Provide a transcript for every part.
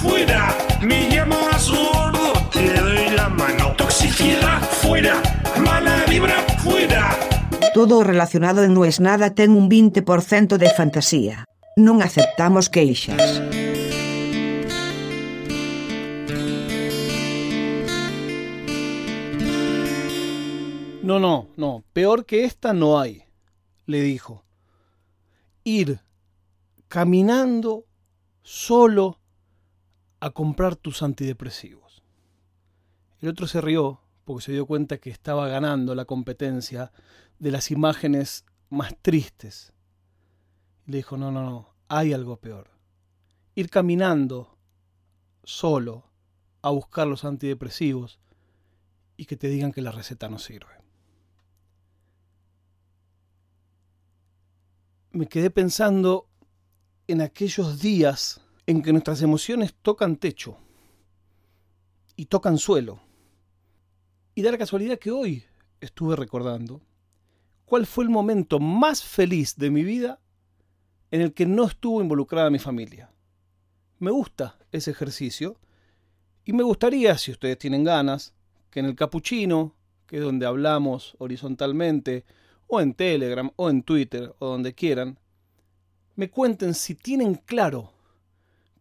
fuera. Me llamo absurdo, te doy la mano. Toxicidad, fuera. Mala vibra, fuera. Todo relacionado en Nues Nada ten un 20% de fantasía. Non aceptamos queixas. No, no, no. Peor que esta no hay, le dijo. Ir caminando solo a comprar tus antidepresivos. El otro se rió porque se dio cuenta que estaba ganando la competencia de las imágenes más tristes. Le dijo, no, no, no, hay algo peor. Ir caminando solo a buscar los antidepresivos y que te digan que la receta no sirve. Me quedé pensando en aquellos días en que nuestras emociones tocan techo y tocan suelo. Y da la casualidad que hoy estuve recordando cuál fue el momento más feliz de mi vida en el que no estuvo involucrada mi familia. Me gusta ese ejercicio y me gustaría, si ustedes tienen ganas, que en el capuchino, que es donde hablamos horizontalmente, o en Telegram, o en Twitter, o donde quieran, me cuenten si tienen claro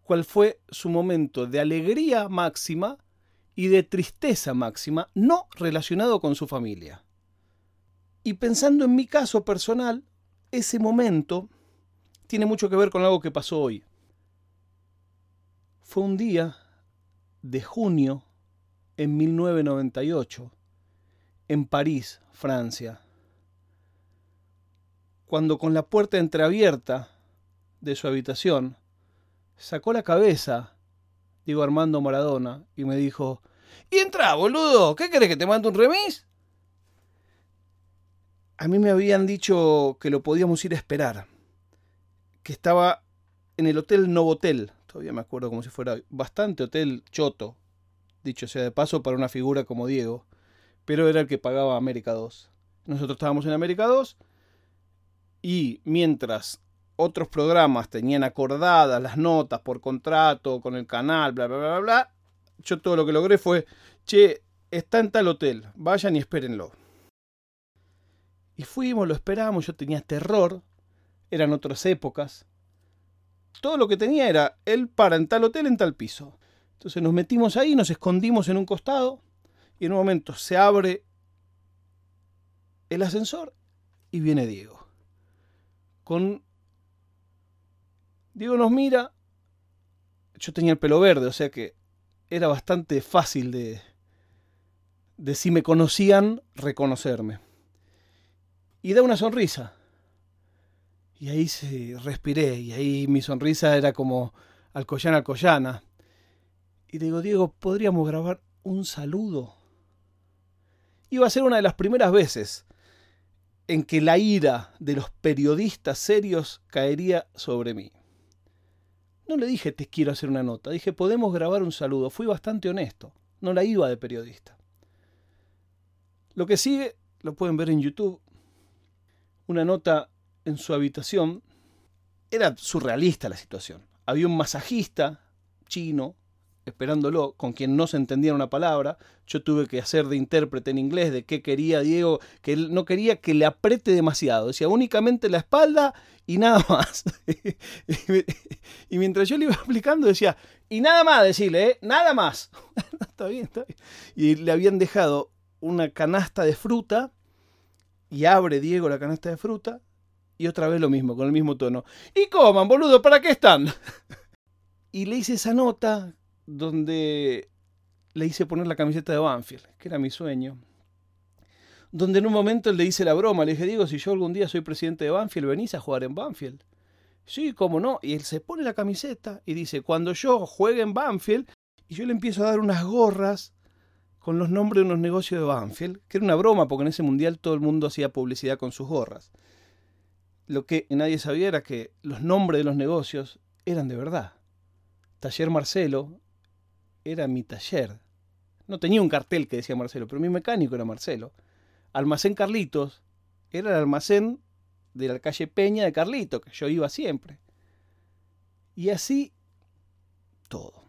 cuál fue su momento de alegría máxima y de tristeza máxima no relacionado con su familia. Y pensando en mi caso personal, ese momento tiene mucho que ver con algo que pasó hoy. Fue un día de junio en 1998, en París, Francia, cuando con la puerta entreabierta de su habitación, sacó la cabeza, digo Armando Maradona, y me dijo, y entra, boludo, ¿qué querés que te mande un remis? A mí me habían dicho que lo podíamos ir a esperar, que estaba en el Hotel Novotel, todavía me acuerdo como si fuera bastante hotel choto, dicho sea de paso para una figura como Diego, pero era el que pagaba América 2. Nosotros estábamos en América 2 y mientras otros programas tenían acordadas las notas por contrato con el canal, bla, bla, bla, bla, yo todo lo que logré fue, che, está en tal hotel, vayan y espérenlo. Y fuimos, lo esperamos, yo tenía terror, eran otras épocas. Todo lo que tenía era, él para en tal hotel, en tal piso. Entonces nos metimos ahí, nos escondimos en un costado y en un momento se abre el ascensor y viene Diego. Con Diego nos mira. Yo tenía el pelo verde, o sea que era bastante fácil de, de si me conocían, reconocerme. Y da una sonrisa. Y ahí se respiré, y ahí mi sonrisa era como Alcoyana, Alcoyana. Y digo, Diego, ¿podríamos grabar un saludo? Iba a ser una de las primeras veces en que la ira de los periodistas serios caería sobre mí. No le dije te quiero hacer una nota, dije podemos grabar un saludo. Fui bastante honesto, no la iba de periodista. Lo que sigue lo pueden ver en YouTube. Una nota en su habitación. Era surrealista la situación. Había un masajista chino esperándolo, con quien no se entendía una palabra. Yo tuve que hacer de intérprete en inglés de qué quería Diego, que él no quería que le apriete demasiado. Decía únicamente la espalda y nada más. y mientras yo le iba explicando decía, y nada más, decirle, ¿eh? nada más. está bien, está bien. Y le habían dejado una canasta de fruta y abre Diego la canasta de fruta y otra vez lo mismo, con el mismo tono. Y coman, boludo, ¿para qué están? y le hice esa nota donde le hice poner la camiseta de Banfield, que era mi sueño. Donde en un momento le hice la broma, le dije, Diego, si yo algún día soy presidente de Banfield, venís a jugar en Banfield. Sí, cómo no. Y él se pone la camiseta y dice, cuando yo juegue en Banfield, y yo le empiezo a dar unas gorras con los nombres de unos negocios de Banfield, que era una broma, porque en ese mundial todo el mundo hacía publicidad con sus gorras. Lo que nadie sabía era que los nombres de los negocios eran de verdad. Taller Marcelo era mi taller. No tenía un cartel que decía Marcelo, pero mi mecánico era Marcelo. Almacén Carlitos era el almacén de la calle Peña de Carlito, que yo iba siempre. Y así todo.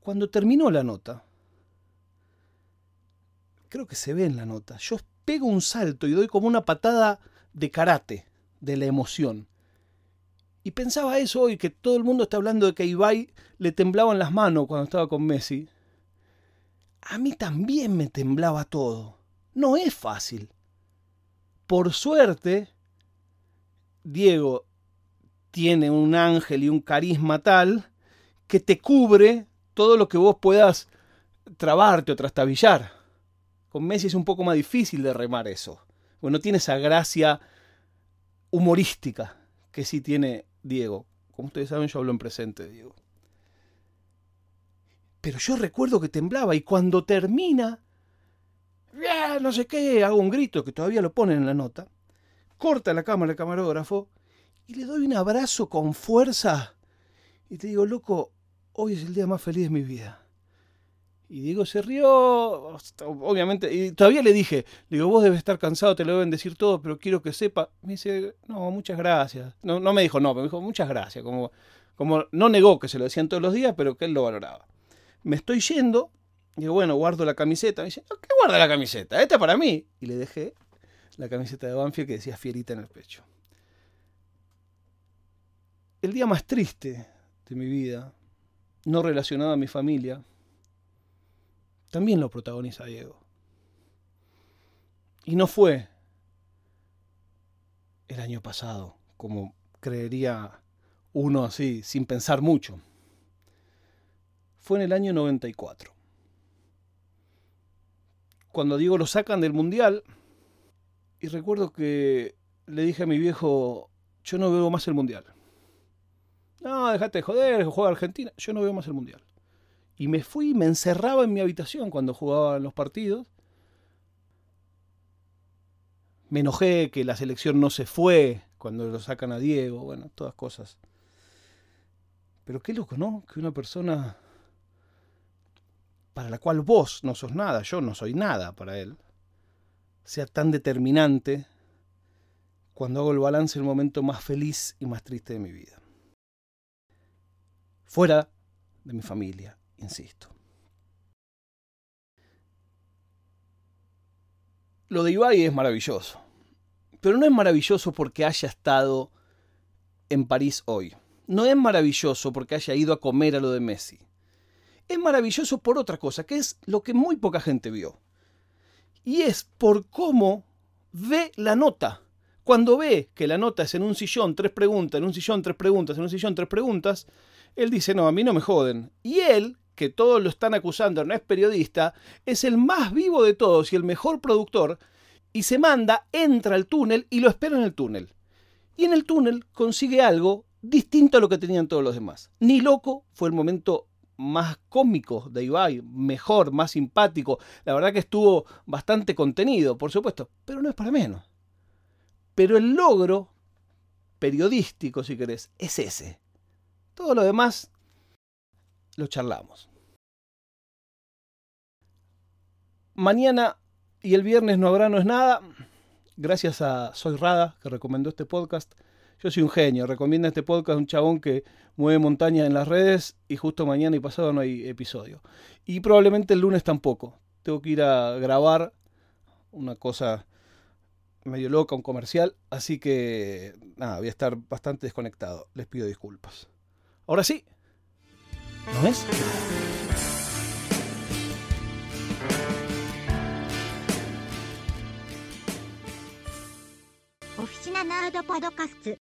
Cuando terminó la nota, creo que se ve en la nota, yo pego un salto y doy como una patada de karate, de la emoción. Y pensaba eso hoy, que todo el mundo está hablando de que Ibai le temblaban las manos cuando estaba con Messi. A mí también me temblaba todo. No es fácil. Por suerte, Diego tiene un ángel y un carisma tal que te cubre todo lo que vos puedas trabarte o trastabillar. Con Messi es un poco más difícil de remar eso. Bueno, no tiene esa gracia humorística que sí tiene Diego. Como ustedes saben, yo hablo en presente, Diego. Pero yo recuerdo que temblaba y cuando termina, no sé qué, hago un grito que todavía lo ponen en la nota, corta la cámara el camarógrafo y le doy un abrazo con fuerza y te digo, loco, hoy es el día más feliz de mi vida. Y Diego se rió, obviamente, y todavía le dije, digo, vos debes estar cansado, te lo deben decir todo, pero quiero que sepa. Me dice, no, muchas gracias. No, no me dijo no, me dijo muchas gracias. Como, como no negó que se lo decían todos los días, pero que él lo valoraba. Me estoy yendo, digo, bueno, guardo la camiseta. Me dice, ¿qué guarda la camiseta? Esta es para mí. Y le dejé la camiseta de Banfield que decía fierita en el pecho. El día más triste de mi vida, no relacionado a mi familia, también lo protagoniza Diego. Y no fue el año pasado, como creería uno así, sin pensar mucho. Fue en el año 94. Cuando Diego lo sacan del Mundial, y recuerdo que le dije a mi viejo, yo no veo más el Mundial. No, déjate de joder, juega Argentina. Yo no veo más el Mundial. Y me fui y me encerraba en mi habitación cuando jugaban los partidos. Me enojé que la selección no se fue cuando lo sacan a Diego, bueno, todas cosas. Pero qué loco, ¿no? Que una persona para la cual vos no sos nada, yo no soy nada para él, sea tan determinante cuando hago el balance el momento más feliz y más triste de mi vida. Fuera de mi familia, insisto. Lo de Ibai es maravilloso, pero no es maravilloso porque haya estado en París hoy. No es maravilloso porque haya ido a comer a lo de Messi. Es maravilloso por otra cosa, que es lo que muy poca gente vio. Y es por cómo ve la nota. Cuando ve que la nota es en un sillón, tres preguntas, en un sillón, tres preguntas, en un sillón, tres preguntas, él dice, no, a mí no me joden. Y él, que todos lo están acusando, no es periodista, es el más vivo de todos y el mejor productor, y se manda, entra al túnel y lo espera en el túnel. Y en el túnel consigue algo distinto a lo que tenían todos los demás. Ni loco fue el momento más cómico de Ibai, mejor, más simpático. La verdad que estuvo bastante contenido, por supuesto, pero no es para menos. Pero el logro periodístico, si querés, es ese. Todo lo demás lo charlamos. Mañana y el viernes no habrá No es nada. Gracias a Soy Rada, que recomendó este podcast. Yo soy un genio, recomienda este podcast un chabón que mueve montañas en las redes y justo mañana y pasado no hay episodio. Y probablemente el lunes tampoco. Tengo que ir a grabar una cosa medio loca, un comercial, así que nada, voy a estar bastante desconectado. Les pido disculpas. Ahora sí, ¿no es? ナナードパドカスツ。